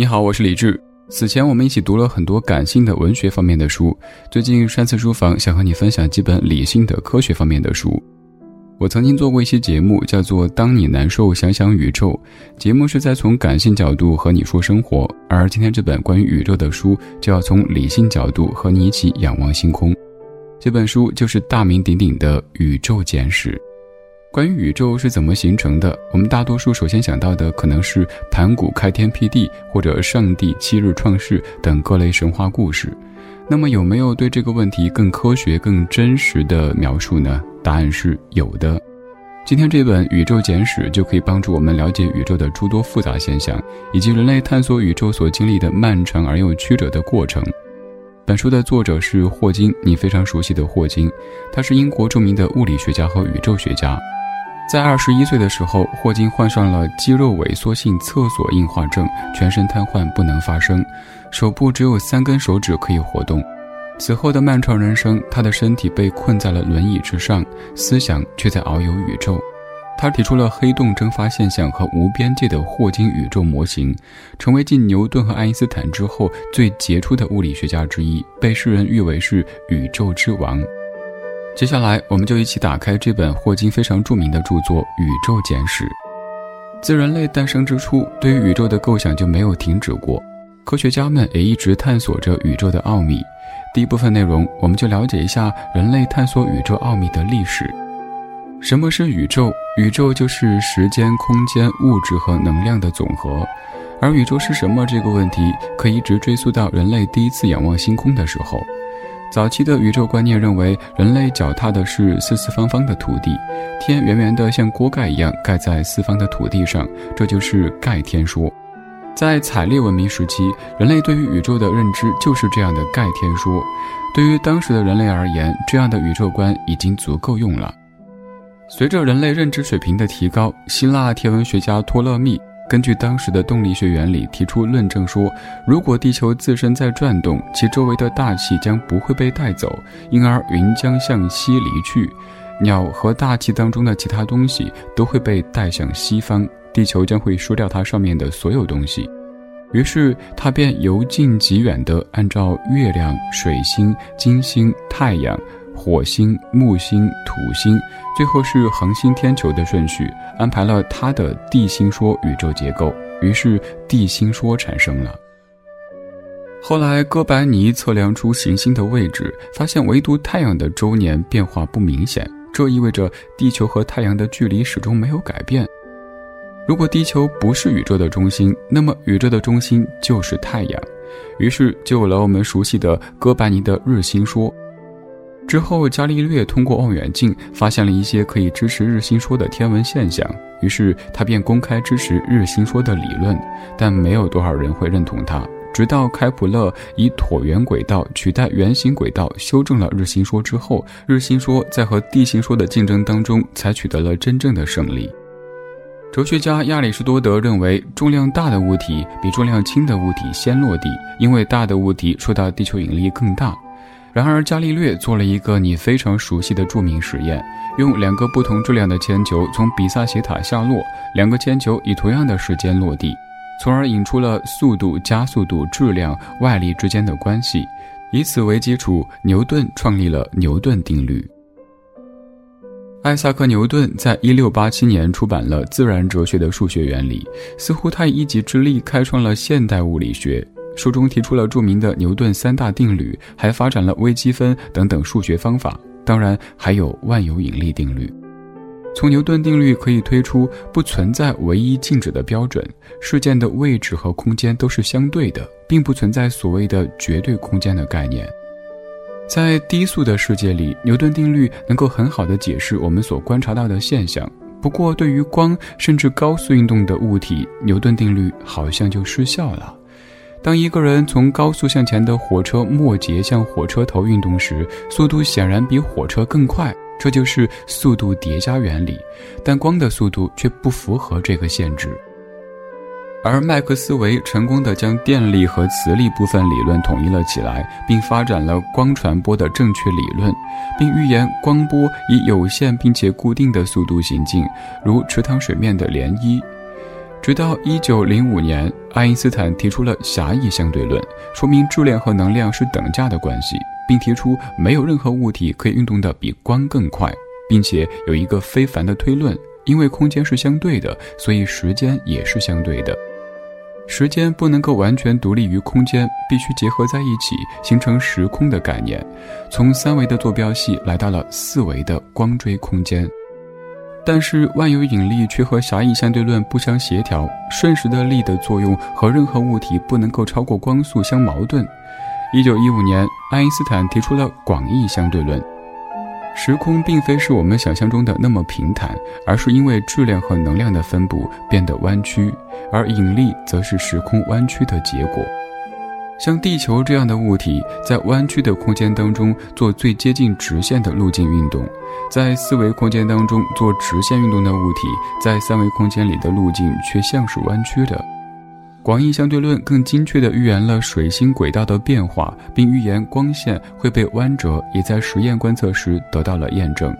你好，我是李志。此前我们一起读了很多感性的文学方面的书，最近山次书房想和你分享几本理性的科学方面的书。我曾经做过一期节目，叫做《当你难受，想想宇宙》。节目是在从感性角度和你说生活，而今天这本关于宇宙的书，就要从理性角度和你一起仰望星空。这本书就是大名鼎鼎的《宇宙简史》。关于宇宙是怎么形成的，我们大多数首先想到的可能是盘古开天辟地，或者上帝七日创世等各类神话故事。那么，有没有对这个问题更科学、更真实的描述呢？答案是有的。今天这本《宇宙简史》就可以帮助我们了解宇宙的诸多复杂现象，以及人类探索宇宙所经历的漫长而又曲折的过程。本书的作者是霍金，你非常熟悉的霍金，他是英国著名的物理学家和宇宙学家。在二十一岁的时候，霍金患上了肌肉萎缩性厕所硬化症，全身瘫痪，不能发声，手部只有三根手指可以活动。此后的漫长人生，他的身体被困在了轮椅之上，思想却在遨游宇宙。他提出了黑洞蒸发现象和无边界的霍金宇宙模型，成为继牛顿和爱因斯坦之后最杰出的物理学家之一，被世人誉为是宇宙之王。接下来，我们就一起打开这本霍金非常著名的著作《宇宙简史》。自人类诞生之初，对于宇宙的构想就没有停止过，科学家们也一直探索着宇宙的奥秘。第一部分内容，我们就了解一下人类探索宇宙奥秘的历史。什么是宇宙？宇宙就是时间、空间、物质和能量的总和。而宇宙是什么这个问题，可以一直追溯到人类第一次仰望星空的时候。早期的宇宙观念认为，人类脚踏的是四四方方的土地，天圆圆的像锅盖一样盖在四方的土地上，这就是盖天说。在采猎文明时期，人类对于宇宙的认知就是这样的盖天说。对于当时的人类而言，这样的宇宙观已经足够用了。随着人类认知水平的提高，希腊天文学家托勒密。根据当时的动力学原理提出论证说，如果地球自身在转动，其周围的大气将不会被带走，因而云将向西离去，鸟和大气当中的其他东西都会被带向西方，地球将会输掉它上面的所有东西。于是他便由近及远地按照月亮、水星、金星、太阳。火星、木星、土星，最后是恒星天球的顺序，安排了他的地心说宇宙结构，于是地心说产生了。后来哥白尼测量出行星的位置，发现唯独太阳的周年变化不明显，这意味着地球和太阳的距离始终没有改变。如果地球不是宇宙的中心，那么宇宙的中心就是太阳，于是就有了我们熟悉的哥白尼的日心说。之后，伽利略通过望远镜发现了一些可以支持日心说的天文现象，于是他便公开支持日心说的理论，但没有多少人会认同他。直到开普勒以椭圆轨道取代圆形轨道，修正了日心说之后，日心说在和地心说的竞争当中才取得了真正的胜利。哲学家亚里士多德认为，重量大的物体比重量轻的物体先落地，因为大的物体受到地球引力更大。然而，伽利略做了一个你非常熟悉的著名实验，用两个不同质量的铅球从比萨斜塔下落，两个铅球以同样的时间落地，从而引出了速度、加速度、质量、外力之间的关系。以此为基础，牛顿创立了牛顿定律。艾萨克·牛顿在一六八七年出版了《自然哲学的数学原理》，似乎他以一己之力开创了现代物理学。书中提出了著名的牛顿三大定律，还发展了微积分等等数学方法，当然还有万有引力定律。从牛顿定律可以推出，不存在唯一静止的标准，事件的位置和空间都是相对的，并不存在所谓的绝对空间的概念。在低速的世界里，牛顿定律能够很好的解释我们所观察到的现象。不过，对于光甚至高速运动的物体，牛顿定律好像就失效了。当一个人从高速向前的火车末节向火车头运动时，速度显然比火车更快，这就是速度叠加原理。但光的速度却不符合这个限制。而麦克斯韦成功的将电力和磁力部分理论统一了起来，并发展了光传播的正确理论，并预言光波以有限并且固定的速度行进，如池塘水面的涟漪。直到一九零五年，爱因斯坦提出了狭义相对论，说明质量和能量是等价的关系，并提出没有任何物体可以运动的比光更快，并且有一个非凡的推论：因为空间是相对的，所以时间也是相对的。时间不能够完全独立于空间，必须结合在一起，形成时空的概念。从三维的坐标系来到了四维的光锥空间。但是万有引力却和狭义相对论不相协调，瞬时的力的作用和任何物体不能够超过光速相矛盾。一九一五年，爱因斯坦提出了广义相对论。时空并非是我们想象中的那么平坦，而是因为质量和能量的分布变得弯曲，而引力则是时空弯曲的结果。像地球这样的物体，在弯曲的空间当中做最接近直线的路径运动；在四维空间当中做直线运动的物体，在三维空间里的路径却像是弯曲的。广义相对论更精确地预言了水星轨道的变化，并预言光线会被弯折，也在实验观测时得到了验证。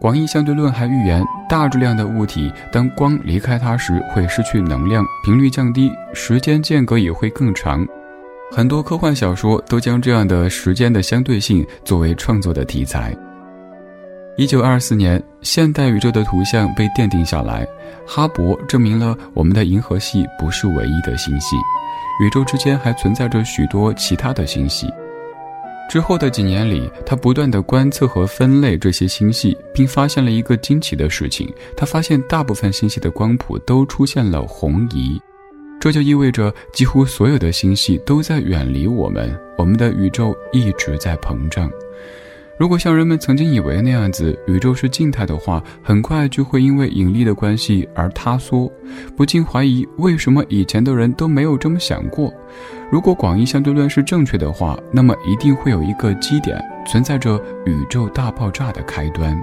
广义相对论还预言，大质量的物体当光离开它时会失去能量，频率降低，时间间隔也会更长。很多科幻小说都将这样的时间的相对性作为创作的题材。一九二四年，现代宇宙的图像被奠定下来，哈勃证明了我们的银河系不是唯一的星系，宇宙之间还存在着许多其他的星系。之后的几年里，他不断的观测和分类这些星系，并发现了一个惊奇的事情：他发现大部分星系的光谱都出现了红移，这就意味着几乎所有的星系都在远离我们，我们的宇宙一直在膨胀。如果像人们曾经以为那样子，宇宙是静态的话，很快就会因为引力的关系而塌缩，不禁怀疑为什么以前的人都没有这么想过。如果广义相对论是正确的话，那么一定会有一个基点存在着宇宙大爆炸的开端。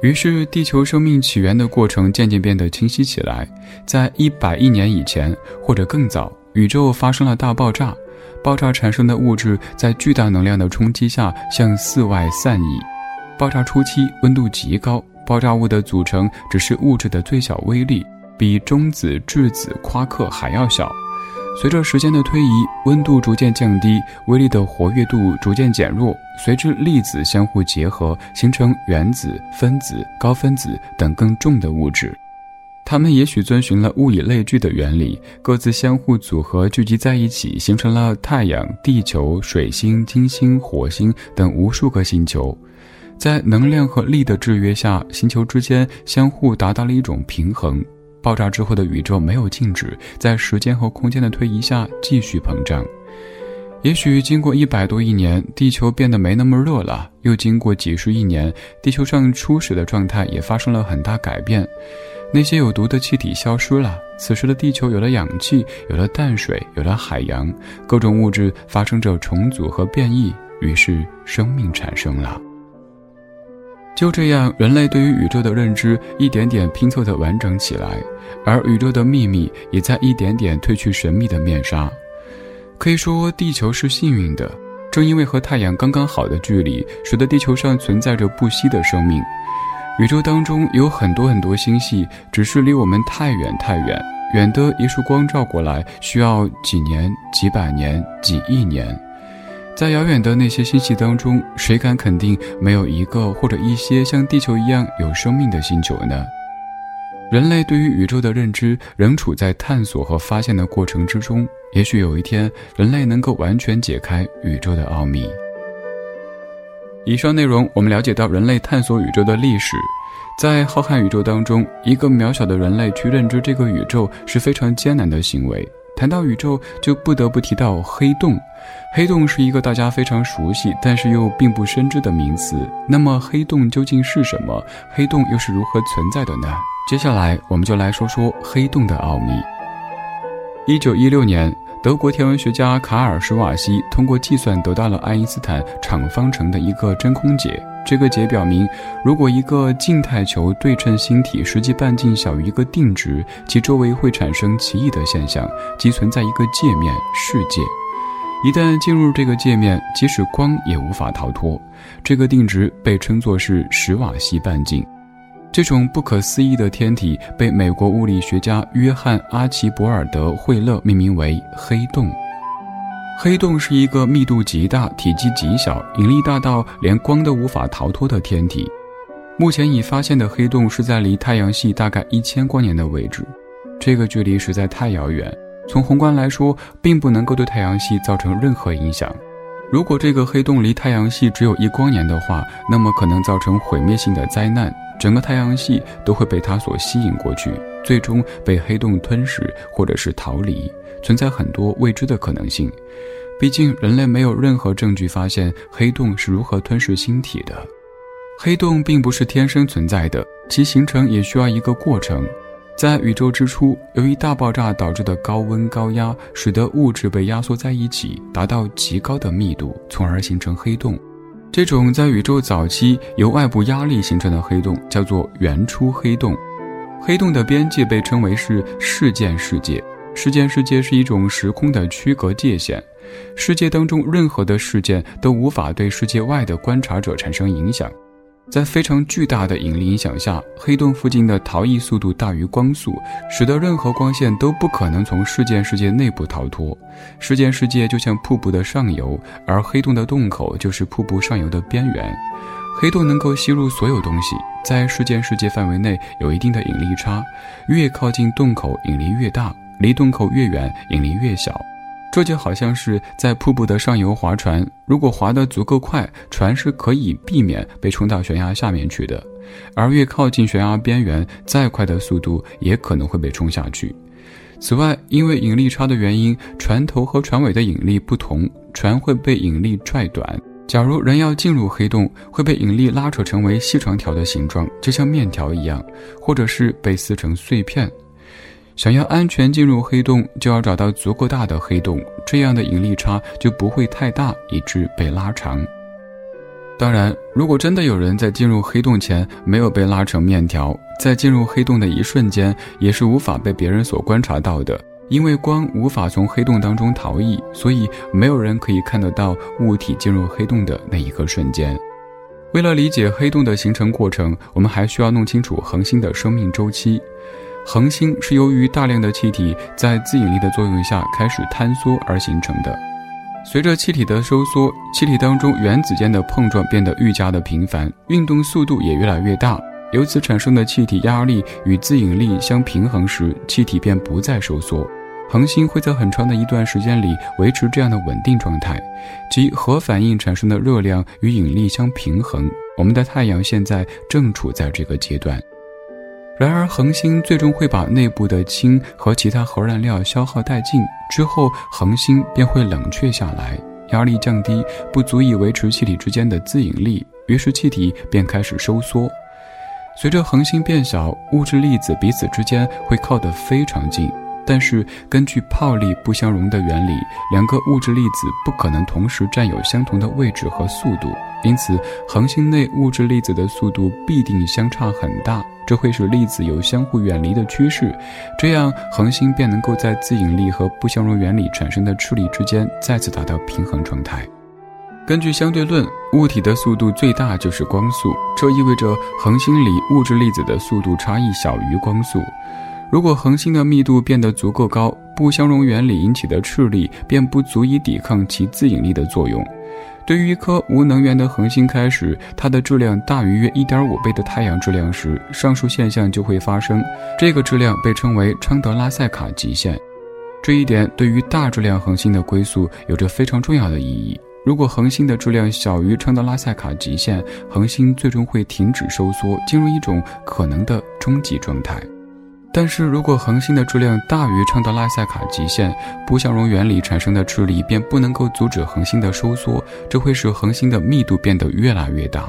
于是，地球生命起源的过程渐渐变得清晰起来。在一百亿年以前，或者更早，宇宙发生了大爆炸。爆炸产生的物质在巨大能量的冲击下向四外散逸。爆炸初期温度极高，爆炸物的组成只是物质的最小微粒，比中子、质子、夸克还要小。随着时间的推移，温度逐渐降低，微粒的活跃度逐渐减弱，随之粒子相互结合，形成原子、分子、高分子等更重的物质。它们也许遵循了物以类聚的原理，各自相互组合，聚集在一起，形成了太阳、地球、水星、金星、火星等无数个星球。在能量和力的制约下，星球之间相互达到了一种平衡。爆炸之后的宇宙没有静止，在时间和空间的推移下继续膨胀。也许经过一百多亿年，地球变得没那么热了；又经过几十亿年，地球上初始的状态也发生了很大改变。那些有毒的气体消失了，此时的地球有了氧气，有了淡水，有了海洋，各种物质发生着重组和变异，于是生命产生了。就这样，人类对于宇宙的认知一点点拼凑的完整起来，而宇宙的秘密也在一点点褪去神秘的面纱。可以说，地球是幸运的，正因为和太阳刚刚好的距离，使得地球上存在着不息的生命。宇宙当中有很多很多星系，只是离我们太远太远，远的一束光照过来需要几年、几百年、几亿年。在遥远的那些星系当中，谁敢肯定没有一个或者一些像地球一样有生命的星球呢？人类对于宇宙的认知仍处在探索和发现的过程之中，也许有一天，人类能够完全解开宇宙的奥秘。以上内容，我们了解到人类探索宇宙的历史。在浩瀚宇宙当中，一个渺小的人类去认知这个宇宙是非常艰难的行为。谈到宇宙，就不得不提到黑洞。黑洞是一个大家非常熟悉，但是又并不深知的名词。那么，黑洞究竟是什么？黑洞又是如何存在的呢？接下来，我们就来说说黑洞的奥秘。一九一六年。德国天文学家卡尔施瓦西通过计算得到了爱因斯坦场方程的一个真空解。这个解表明，如果一个静态球对称星体实际半径小于一个定值，其周围会产生奇异的现象，即存在一个界面世界。一旦进入这个界面，即使光也无法逃脱。这个定值被称作是史瓦西半径。这种不可思议的天体被美国物理学家约翰·阿奇博尔德·惠勒命名为黑洞。黑洞是一个密度极大、体积极小、引力大到连光都无法逃脱的天体。目前已发现的黑洞是在离太阳系大概一千光年的位置，这个距离实在太遥远。从宏观来说，并不能够对太阳系造成任何影响。如果这个黑洞离太阳系只有一光年的话，那么可能造成毁灭性的灾难，整个太阳系都会被它所吸引过去，最终被黑洞吞噬或者是逃离，存在很多未知的可能性。毕竟人类没有任何证据发现黑洞是如何吞噬星体的。黑洞并不是天生存在的，其形成也需要一个过程。在宇宙之初，由于大爆炸导致的高温高压，使得物质被压缩在一起，达到极高的密度，从而形成黑洞。这种在宇宙早期由外部压力形成的黑洞叫做原初黑洞。黑洞的边界被称为是事件世界。事件世界是一种时空的区隔界限，世界当中任何的事件都无法对世界外的观察者产生影响。在非常巨大的引力影响下，黑洞附近的逃逸速度大于光速，使得任何光线都不可能从事件世界内部逃脱。事件世界就像瀑布的上游，而黑洞的洞口就是瀑布上游的边缘。黑洞能够吸入所有东西，在事件世界范围内有一定的引力差，越靠近洞口引力越大，离洞口越远引力越小。这就好像是在瀑布的上游划船，如果划得足够快，船是可以避免被冲到悬崖下面去的；而越靠近悬崖边缘，再快的速度也可能会被冲下去。此外，因为引力差的原因，船头和船尾的引力不同，船会被引力拽短。假如人要进入黑洞，会被引力拉扯成为细长条的形状，就像面条一样，或者是被撕成碎片。想要安全进入黑洞，就要找到足够大的黑洞，这样的引力差就不会太大，以致被拉长。当然，如果真的有人在进入黑洞前没有被拉成面条，在进入黑洞的一瞬间也是无法被别人所观察到的，因为光无法从黑洞当中逃逸，所以没有人可以看得到物体进入黑洞的那一个瞬间。为了理解黑洞的形成过程，我们还需要弄清楚恒星的生命周期。恒星是由于大量的气体在自引力的作用下开始坍缩而形成的。随着气体的收缩，气体当中原子间的碰撞变得愈加的频繁，运动速度也越来越大。由此产生的气体压力与自引力相平衡时，气体便不再收缩。恒星会在很长的一段时间里维持这样的稳定状态，即核反应产生的热量与引力相平衡。我们的太阳现在正处在这个阶段。然而，恒星最终会把内部的氢和其他核燃料消耗殆尽，之后恒星便会冷却下来，压力降低，不足以维持气体之间的自引力，于是气体便开始收缩。随着恒星变小，物质粒子彼此之间会靠得非常近。但是，根据泡利不相容的原理，两个物质粒子不可能同时占有相同的位置和速度，因此恒星内物质粒子的速度必定相差很大，这会使粒子有相互远离的趋势，这样恒星便能够在自引力和不相容原理产生的斥力之间再次达到平衡状态。根据相对论，物体的速度最大就是光速，这意味着恒星里物质粒子的速度差异小于光速。如果恒星的密度变得足够高，不相容原理引起的斥力便不足以抵抗其自引力的作用。对于一颗无能源的恒星开始，它的质量大于约1.5倍的太阳质量时，上述现象就会发生。这个质量被称为昌德拉塞卡极限。这一点对于大质量恒星的归宿有着非常重要的意义。如果恒星的质量小于昌德拉塞卡极限，恒星最终会停止收缩，进入一种可能的终极状态。但是如果恒星的质量大于昌德拉塞卡极限，不相容原理产生的斥力便不能够阻止恒星的收缩，这会使恒星的密度变得越来越大。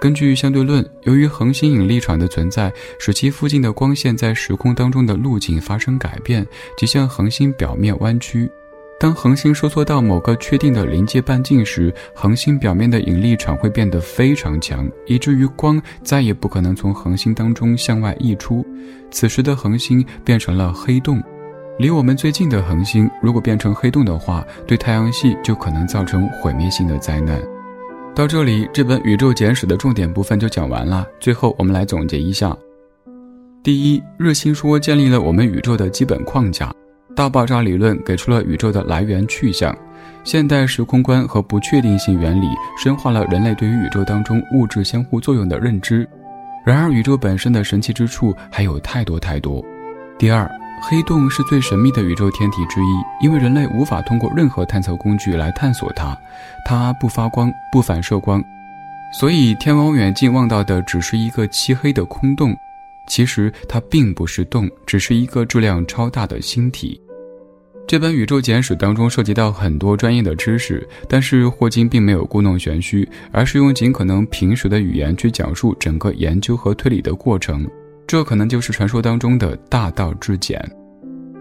根据相对论，由于恒星引力场的存在，使其附近的光线在时空当中的路径发生改变，即向恒星表面弯曲。当恒星收缩到某个确定的临界半径时，恒星表面的引力场会变得非常强，以至于光再也不可能从恒星当中向外溢出。此时的恒星变成了黑洞。离我们最近的恒星如果变成黑洞的话，对太阳系就可能造成毁灭性的灾难。到这里，这本《宇宙简史》的重点部分就讲完了。最后，我们来总结一下：第一，日心说建立了我们宇宙的基本框架，大爆炸理论给出了宇宙的来源去向，现代时空观和不确定性原理深化了人类对于宇宙当中物质相互作用的认知。然而，宇宙本身的神奇之处还有太多太多。第二。黑洞是最神秘的宇宙天体之一，因为人类无法通过任何探测工具来探索它，它不发光，不反射光，所以天文望远镜望到的只是一个漆黑的空洞。其实它并不是洞，只是一个质量超大的星体。这本宇宙简史当中涉及到很多专业的知识，但是霍金并没有故弄玄虚，而是用尽可能平实的语言去讲述整个研究和推理的过程。这可能就是传说当中的大道至简，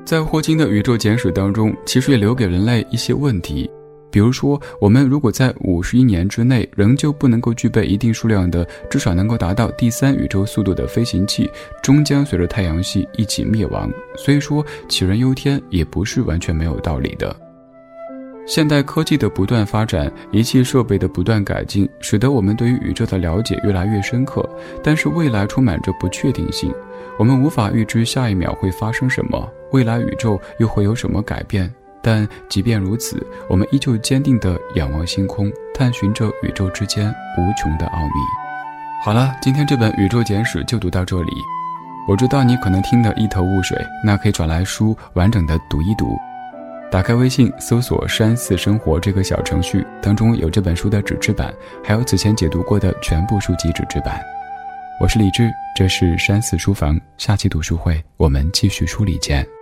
在霍金的宇宙简史当中，其实也留给人类一些问题，比如说，我们如果在五十亿年之内仍旧不能够具备一定数量的，至少能够达到第三宇宙速度的飞行器，终将随着太阳系一起灭亡。所以说，杞人忧天也不是完全没有道理的。现代科技的不断发展，仪器设备的不断改进，使得我们对于宇宙的了解越来越深刻。但是未来充满着不确定性，我们无法预知下一秒会发生什么，未来宇宙又会有什么改变。但即便如此，我们依旧坚定地仰望星空，探寻着宇宙之间无穷的奥秘。好了，今天这本《宇宙简史》就读到这里。我知道你可能听得一头雾水，那可以转来书完整的读一读。打开微信，搜索“山寺生活”这个小程序，当中有这本书的纸质版，还有此前解读过的全部书籍纸质版。我是李志，这是山寺书房，下期读书会我们继续梳理见。